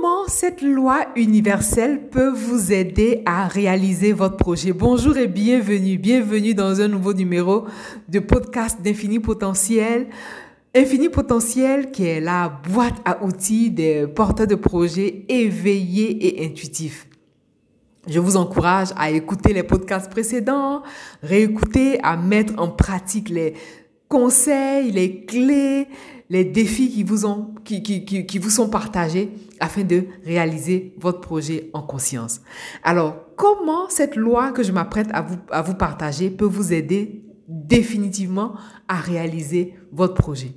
Comment cette loi universelle peut vous aider à réaliser votre projet? Bonjour et bienvenue, bienvenue dans un nouveau numéro de podcast d'Infini Potentiel. Infini Potentiel qui est la boîte à outils des porteurs de projets éveillés et intuitifs. Je vous encourage à écouter les podcasts précédents, réécouter, à mettre en pratique les conseils, les clés, les défis qui vous, sont partagés afin de réaliser votre projet en conscience. Alors, comment cette loi que je m'apprête à vous, partager peut vous aider définitivement à réaliser votre projet?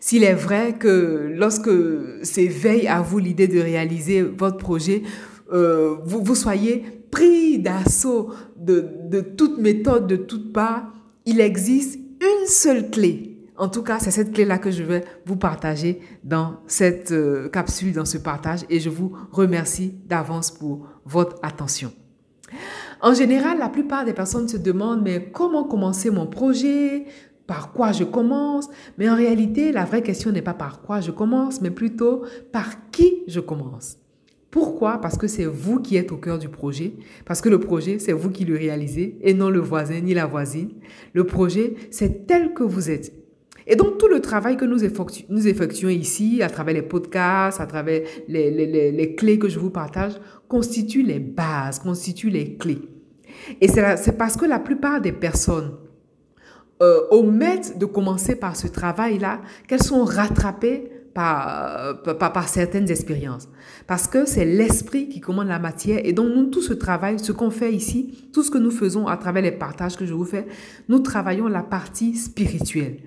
S'il est vrai que lorsque s'éveille à vous l'idée de réaliser votre projet, euh, vous, soyez pris d'assaut de, de toute méthode, de toutes parts, il existe une seule clé en tout cas, c'est cette clé-là que je vais vous partager dans cette euh, capsule, dans ce partage, et je vous remercie d'avance pour votre attention. En général, la plupart des personnes se demandent, mais comment commencer mon projet? Par quoi je commence? Mais en réalité, la vraie question n'est pas par quoi je commence, mais plutôt par qui je commence. Pourquoi? Parce que c'est vous qui êtes au cœur du projet, parce que le projet, c'est vous qui le réalisez et non le voisin ni la voisine. Le projet, c'est tel que vous êtes. Et donc, tout le travail que nous, effectuons, ici, à travers les podcasts, à travers les, clés que je vous partage, constitue les bases, constitue les clés. Et c'est parce que la plupart des personnes euh, omettent de commencer par ce travail-là qu'elles sont rattrapées par, par, par, certaines expériences. Parce que c'est l'esprit qui commande la matière. Et donc, nous, tout ce travail, ce qu'on fait ici, tout ce que nous faisons à travers les partages que je vous fais, nous travaillons la partie spirituelle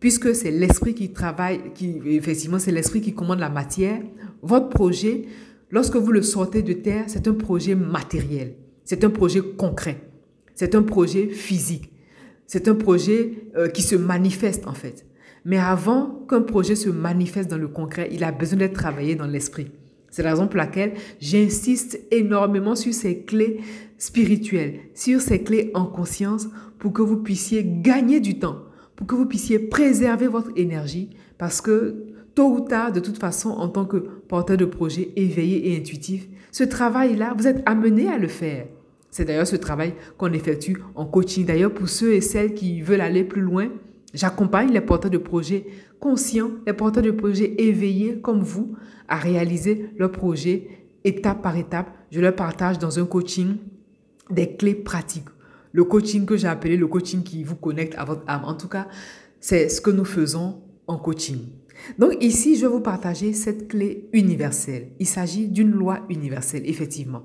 puisque c'est l'esprit qui travaille, qui, effectivement, c'est l'esprit qui commande la matière, votre projet, lorsque vous le sortez de terre, c'est un projet matériel, c'est un projet concret, c'est un projet physique, c'est un projet euh, qui se manifeste en fait. Mais avant qu'un projet se manifeste dans le concret, il a besoin d'être travaillé dans l'esprit. C'est la raison pour laquelle j'insiste énormément sur ces clés spirituelles, sur ces clés en conscience pour que vous puissiez gagner du temps pour que vous puissiez préserver votre énergie parce que tôt ou tard, de toute façon, en tant que porteur de projet éveillé et intuitif, ce travail-là, vous êtes amené à le faire. C'est d'ailleurs ce travail qu'on effectue en coaching. D'ailleurs, pour ceux et celles qui veulent aller plus loin, j'accompagne les porteurs de projets conscients, les porteurs de projets éveillés comme vous, à réaliser leur projet étape par étape. Je leur partage dans un coaching des clés pratiques le coaching que j'ai appelé le coaching qui vous connecte à votre âme. En tout cas, c'est ce que nous faisons en coaching. Donc ici, je vais vous partager cette clé universelle. Il s'agit d'une loi universelle, effectivement.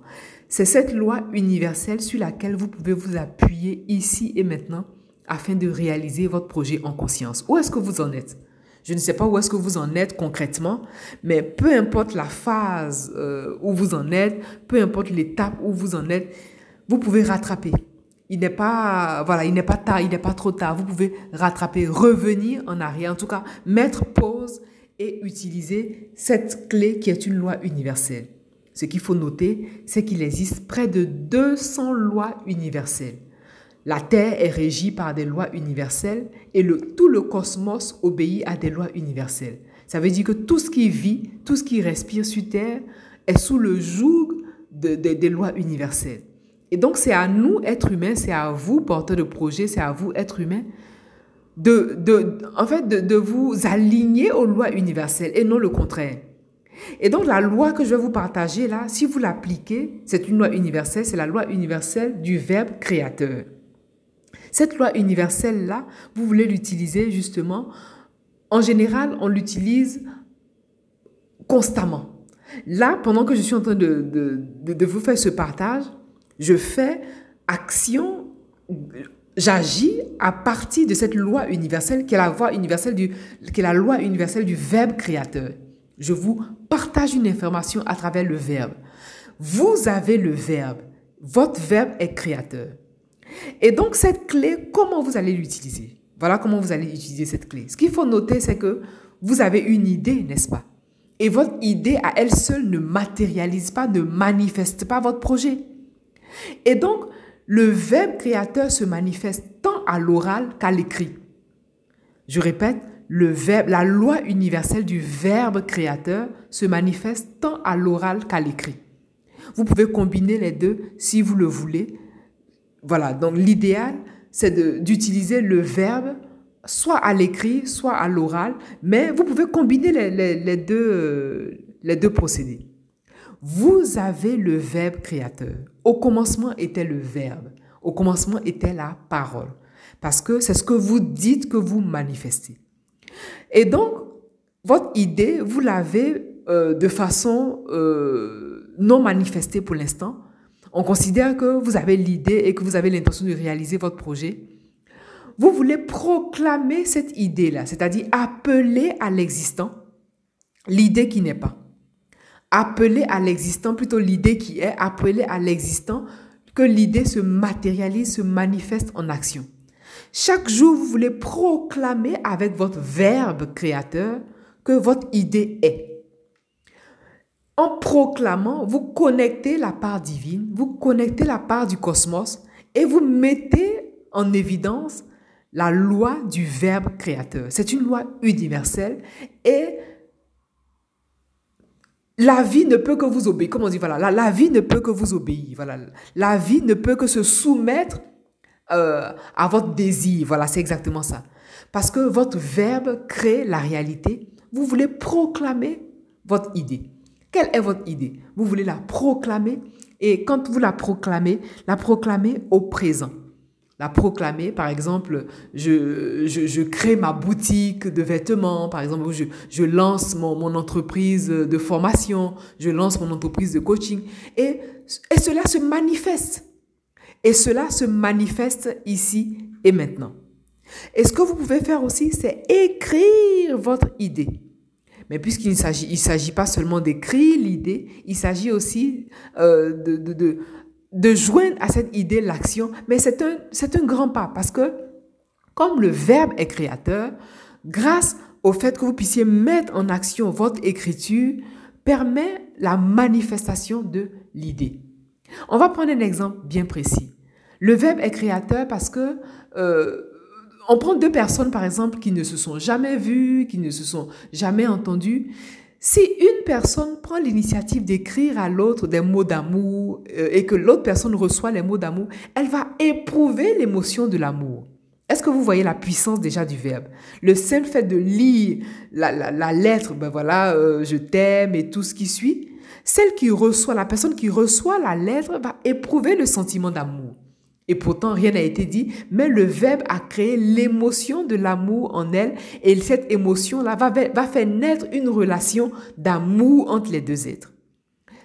C'est cette loi universelle sur laquelle vous pouvez vous appuyer ici et maintenant afin de réaliser votre projet en conscience. Où est-ce que vous en êtes? Je ne sais pas où est-ce que vous en êtes concrètement, mais peu importe la phase euh, où vous en êtes, peu importe l'étape où vous en êtes, vous pouvez rattraper il n'est pas, voilà, il n'est pas tard, il n'est pas trop tard. Vous pouvez rattraper, revenir en arrière, en tout cas, mettre pause et utiliser cette clé qui est une loi universelle. Ce qu'il faut noter, c'est qu'il existe près de 200 lois universelles. La Terre est régie par des lois universelles et tout le cosmos obéit à des lois universelles. Ça veut dire que tout ce qui vit, tout ce qui respire sur Terre est sous le joug des lois universelles. Et donc, c'est à nous, êtres humains, c'est à vous, porteurs de projet, c'est à vous, êtres humains, de, de, en fait, de vous aligner aux lois universelles et non le contraire. Et donc, la loi que je vais vous partager là, si vous l'appliquez, c'est une loi universelle, c'est la loi universelle du verbe créateur. Cette loi universelle-là, vous voulez l'utiliser justement. En général, on l'utilise constamment. Là, pendant que je suis en train de, de, de vous faire ce partage, je fais action, j'agis à partir de cette loi universelle qui est la universelle du, qui est la loi universelle du verbe créateur. Je vous partage une information à travers le verbe. Vous avez le verbe. Votre verbe est créateur. Et donc cette clé, comment vous allez l'utiliser? Voilà comment vous allez utiliser cette clé. Ce qu'il faut noter, c'est que vous avez une idée, n'est-ce pas? Et votre idée à elle seule ne matérialise pas, ne manifeste pas votre projet. Et donc, le verbe créateur se manifeste tant à l'oral qu'à l'écrit. Je répète, le verbe, la loi universelle du verbe créateur se manifeste tant à l'oral qu'à l'écrit. Vous pouvez combiner les deux si vous le voulez. Voilà, donc l'idéal, c'est d'utiliser le verbe soit à l'écrit, soit à l'oral, mais vous pouvez combiner les, deux, euh, les deux procédés. Vous avez le verbe créateur. Au commencement était le verbe. Au commencement était la parole. Parce que c'est ce que vous dites que vous manifestez. Et donc, votre idée, vous l'avez euh, de façon euh, non manifestée pour l'instant. On considère que vous avez l'idée et que vous avez l'intention de réaliser votre projet. Vous voulez proclamer cette idée-là, c'est-à-dire appeler à l'existant l'idée qui n'est pas. Appeler à l'existant, plutôt l'idée qui est, appeler à l'existant, que l'idée se matérialise, se manifeste en action. Chaque jour, vous voulez proclamer avec votre verbe créateur que votre idée est. En proclamant, vous connectez la part divine, vous connectez la part du cosmos et vous mettez en évidence la loi du verbe créateur. C'est une loi universelle et la vie ne peut que vous obéir. Comme on dit, voilà, la, la vie ne peut que vous obéir. Voilà, la vie ne peut que se soumettre euh, à votre désir. Voilà, c'est exactement ça. Parce que votre verbe crée la réalité. Vous voulez proclamer votre idée. Quelle est votre idée? Vous voulez la proclamer? Et quand vous la proclamez, la proclamez au présent. La proclamer, par exemple, je, crée ma boutique de vêtements, par exemple, je, lance mon, entreprise de formation, je lance mon entreprise de coaching et cela se manifeste. Et cela se manifeste ici et maintenant. Et ce que vous pouvez faire aussi, c'est écrire votre idée. Mais puisqu'il ne s'agit, il s'agit pas seulement d'écrire l'idée, il s'agit aussi euh, de, de, de, joindre à cette idée l'action. Mais c'est un, c'est un grand pas parce que comme le verbe est créateur, grâce au fait que vous puissiez mettre en action votre écriture, permet la manifestation de l'idée. On va prendre un exemple bien précis. Le verbe est créateur parce que euh, on prend deux personnes, par exemple, qui ne se sont jamais vues, qui ne se sont jamais entendues. Si une personne prend l'initiative d'écrire à l'autre des mots d'amour euh, et que l'autre personne reçoit les mots d'amour, elle va éprouver l'émotion de l'amour. Est-ce que vous voyez la puissance déjà du verbe? Le simple fait de lire la, lettre, ben voilà, euh, je t'aime et tout ce qui suit, celle qui reçoit, la personne qui reçoit la lettre va éprouver le sentiment d'amour. Et pourtant, rien n'a été dit, mais le verbe a créé l'émotion de l'amour en elle et cette émotion-là va, va faire naître une relation d'amour entre les deux êtres.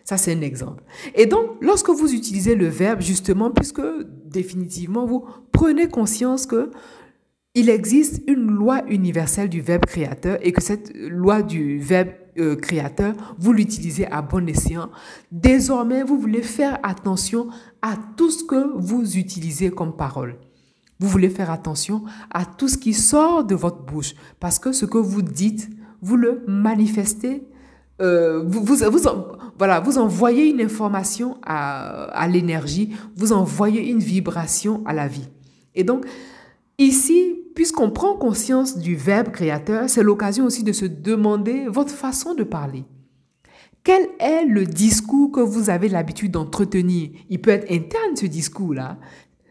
Ça, c'est un exemple. Et donc, lorsque vous utilisez le verbe, justement, puisque définitivement, vous prenez conscience que il existe une loi universelle du verbe créateur et que cette loi du verbe euh, créateur, vous l'utilisez à bon escient. Désormais, vous voulez faire attention à tout ce que vous utilisez comme parole. Vous voulez faire attention à tout ce qui sort de votre bouche parce que ce que vous dites, vous le manifestez. Euh, vous, vous, voilà, vous envoyez une information à, à l'énergie, vous envoyez une vibration à la vie. Et donc, ici, puisqu'on prend conscience du verbe créateur, c'est l'occasion aussi de se demander votre façon de parler. Quel est le discours que vous avez l'habitude d'entretenir? Il peut être interne ce discours-là.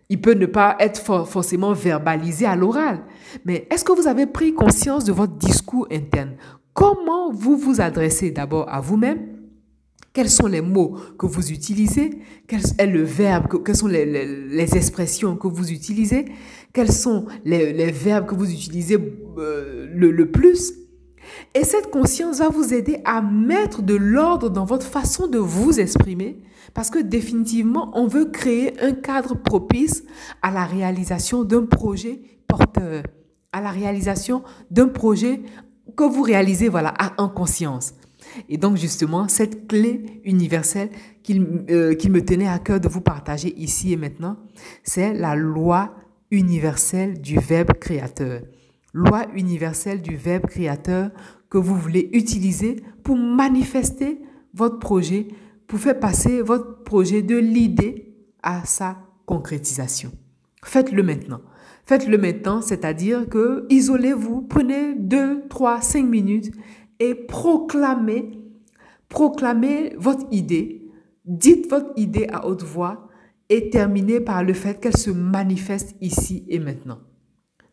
Il peut ne pas être forcément verbalisé à l'oral. Mais est-ce que vous avez pris conscience de votre discours interne? Comment vous vous adressez d'abord à vous-même? Quels sont les mots que vous utilisez? Quel est le verbe Quelles sont les, expressions que vous utilisez? Quels sont les, verbes que vous utilisez euh, le, plus? Et cette conscience va vous aider à mettre de l'ordre dans votre façon de vous exprimer parce que définitivement, on veut créer un cadre propice à la réalisation d'un projet porteur, à la réalisation d'un projet que vous réalisez voilà, en conscience. Et donc justement, cette clé universelle euh, qu'il me tenait à cœur de vous partager ici et maintenant, c'est la loi universelle du Verbe créateur. Loi universelle du Verbe créateur que vous voulez utiliser pour manifester votre projet, pour faire passer votre projet de l'idée à sa concrétisation. Faites-le maintenant. Faites-le maintenant, c'est-à-dire que isolez-vous, prenez 2, 3, 5 minutes et proclamez, proclamez votre idée. Dites votre idée à haute voix et terminez par le fait qu'elle se manifeste ici et maintenant.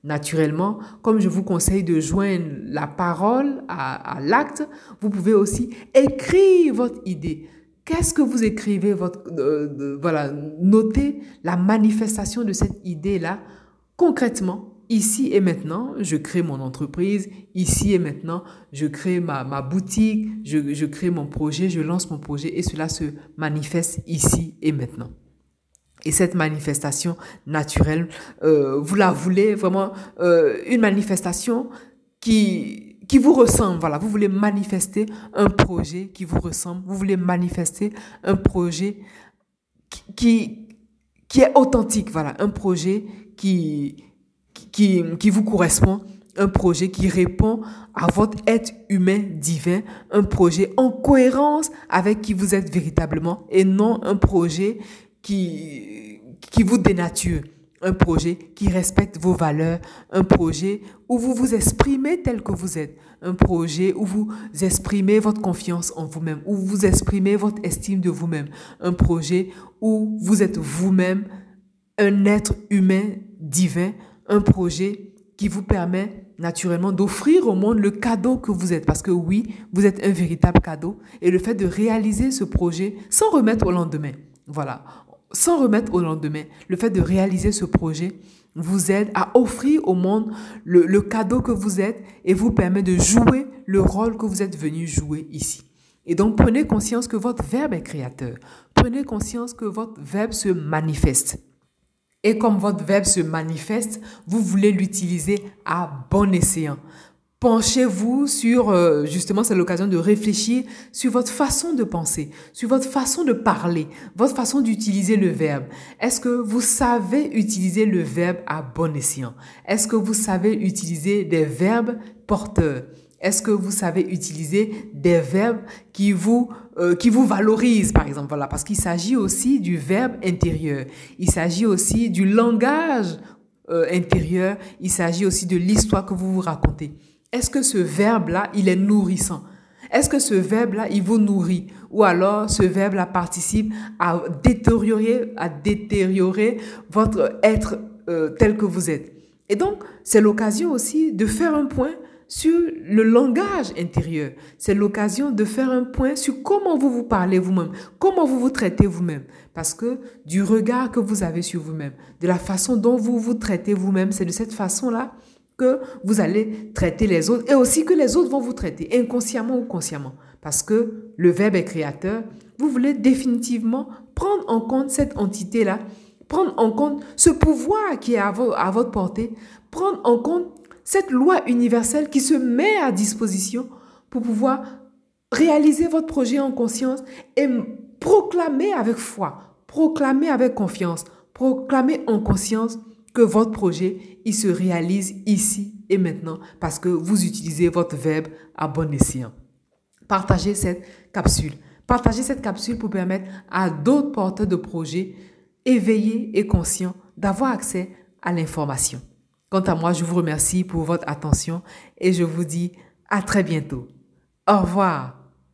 Naturellement, comme je vous conseille de joindre la parole à, l'acte, vous pouvez aussi écrire votre idée. Qu'est-ce que vous écrivez votre, euh, Voilà, notez la manifestation de cette idée-là concrètement, ici et maintenant, je crée mon entreprise, ici et maintenant, je crée ma, boutique, je, crée mon projet, je lance mon projet et cela se manifeste ici et maintenant. Et cette manifestation naturelle, euh, vous la voulez vraiment euh, une manifestation qui, vous ressemble. Vous voulez manifester un projet qui vous ressemble. Vous voulez manifester un projet qui, qui est authentique. Voilà, un projet qui, qui, qui vous correspond, un projet qui répond à votre être humain divin, un projet en cohérence avec qui vous êtes véritablement et non un projet qui, qui vous dénature, un projet qui respecte vos valeurs, un projet où vous vous exprimez tel que vous êtes, un projet où vous exprimez votre confiance en vous-même, où vous exprimez votre estime de vous-même, un projet où vous êtes vous-même un être humain divin, un projet qui vous permet naturellement d'offrir au monde le cadeau que vous êtes. Parce que oui, vous êtes un véritable cadeau. Et le fait de réaliser ce projet sans remettre au lendemain, voilà, sans remettre au lendemain, le fait de réaliser ce projet vous aide à offrir au monde le, le cadeau que vous êtes et vous permet de jouer le rôle que vous êtes venu jouer ici. Et donc prenez conscience que votre verbe est créateur. Prenez conscience que votre verbe se manifeste. Et comme votre verbe se manifeste, vous voulez l'utiliser à bon escient. Penchez-vous sur, euh, justement, c'est l'occasion de réfléchir sur votre façon de penser, sur votre façon de parler, votre façon d'utiliser le verbe. Est-ce que vous savez utiliser le verbe à bon escient? Est-ce que vous savez utiliser des verbes porteurs? Est-ce que vous savez utiliser des verbes qui vous, euh, qui vous valorisent, par exemple? Voilà, parce qu'il s'agit aussi du verbe intérieur. Il s'agit aussi du langage euh, intérieur. Il s'agit aussi de l'histoire que vous vous racontez. Est-ce que ce verbe-là, il est nourrissant? Est-ce que ce verbe-là, il vous nourrit? Ou alors, ce verbe-là participe à détériorer, à détériorer votre être euh, tel que vous êtes? Et donc, c'est l'occasion aussi de faire un point sur le langage intérieur. C'est l'occasion de faire un point sur comment vous vous parlez vous-même, comment vous vous traitez vous-même. Parce que du regard que vous avez sur vous-même, de la façon dont vous vous traitez vous-même, c'est de cette façon-là que vous allez traiter les autres et aussi que les autres vont vous traiter, inconsciemment ou consciemment. Parce que le verbe est créateur, vous voulez définitivement prendre en compte cette entité-là, prendre en compte ce pouvoir qui est à, à votre portée, prendre en compte cette loi universelle qui se met à disposition pour pouvoir réaliser votre projet en conscience et proclamer avec foi, proclamer avec confiance, proclamer en conscience que votre projet, il se réalise ici et maintenant parce que vous utilisez votre verbe à bon escient. Partagez cette capsule. Partagez cette capsule pour permettre à d'autres porteurs de projets éveillés et conscients d'avoir accès à l'information. Quant à moi, je vous remercie pour votre attention et je vous dis à très bientôt. Au revoir.